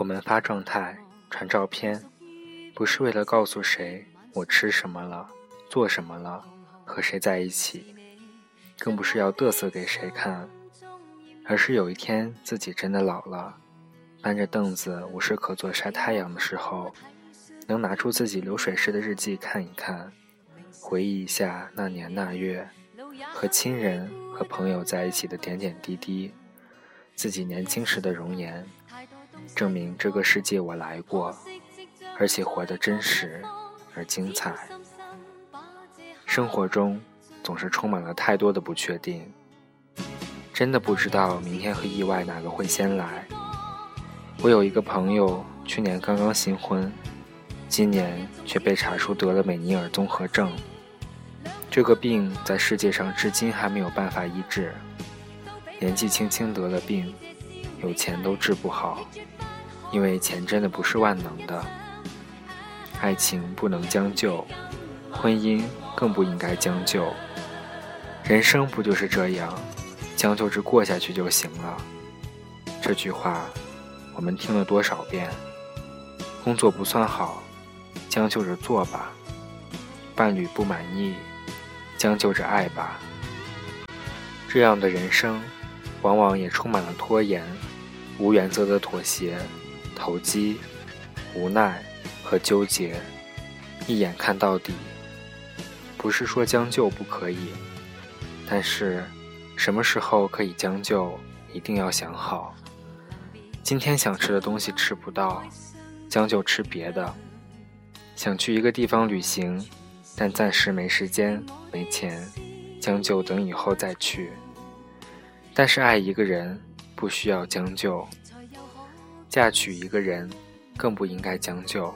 我们发状态、传照片，不是为了告诉谁我吃什么了、做什么了、和谁在一起，更不是要嘚瑟给谁看，而是有一天自己真的老了，搬着凳子无事可做晒太阳的时候，能拿出自己流水式的日记看一看，回忆一下那年那月，和亲人和朋友在一起的点点滴滴，自己年轻时的容颜。证明这个世界我来过，而且活得真实而精彩。生活中总是充满了太多的不确定，真的不知道明天和意外哪个会先来。我有一个朋友，去年刚刚新婚，今年却被查出得了美尼尔综合症。这个病在世界上至今还没有办法医治，年纪轻轻得了病。有钱都治不好，因为钱真的不是万能的。爱情不能将就，婚姻更不应该将就。人生不就是这样，将就着过下去就行了。这句话我们听了多少遍？工作不算好，将就着做吧；伴侣不满意，将就着爱吧。这样的人生，往往也充满了拖延。无原则的妥协、投机、无奈和纠结，一眼看到底。不是说将就不可以，但是什么时候可以将就，一定要想好。今天想吃的东西吃不到，将就吃别的。想去一个地方旅行，但暂时没时间、没钱，将就等以后再去。但是爱一个人。不需要将就，嫁娶一个人更不应该将就。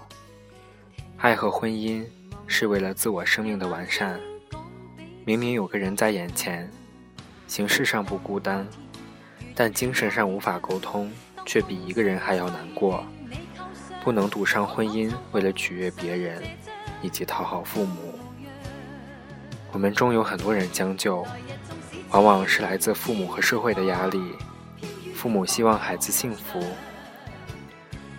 爱和婚姻是为了自我生命的完善。明明有个人在眼前，形式上不孤单，但精神上无法沟通，却比一个人还要难过。不能赌上婚姻，为了取悦别人以及讨好父母。我们中有很多人将就，往往是来自父母和社会的压力。父母希望孩子幸福，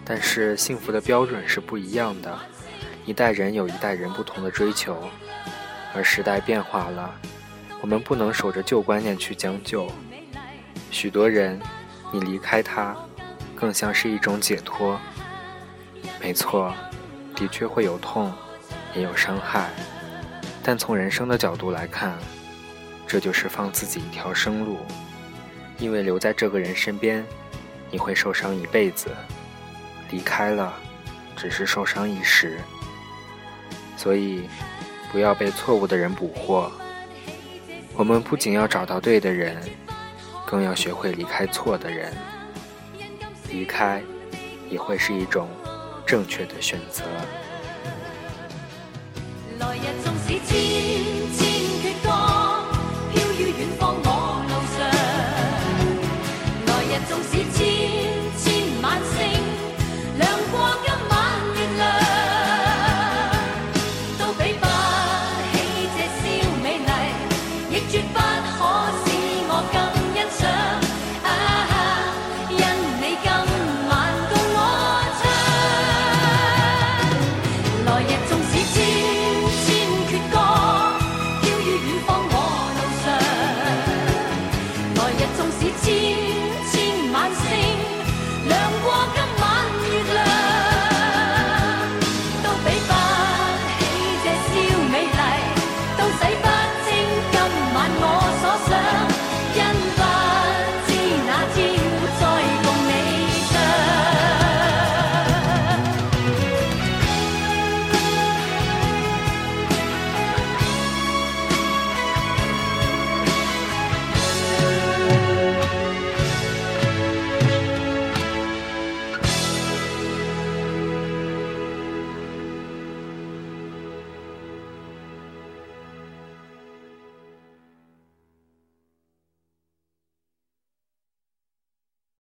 但是幸福的标准是不一样的。一代人有一代人不同的追求，而时代变化了，我们不能守着旧观念去将就。许多人，你离开他，更像是一种解脱。没错，的确会有痛，也有伤害，但从人生的角度来看，这就是放自己一条生路。因为留在这个人身边，你会受伤一辈子；离开了，只是受伤一时。所以，不要被错误的人捕获。我们不仅要找到对的人，更要学会离开错的人。离开，也会是一种正确的选择。来日纵使千千阙歌，心。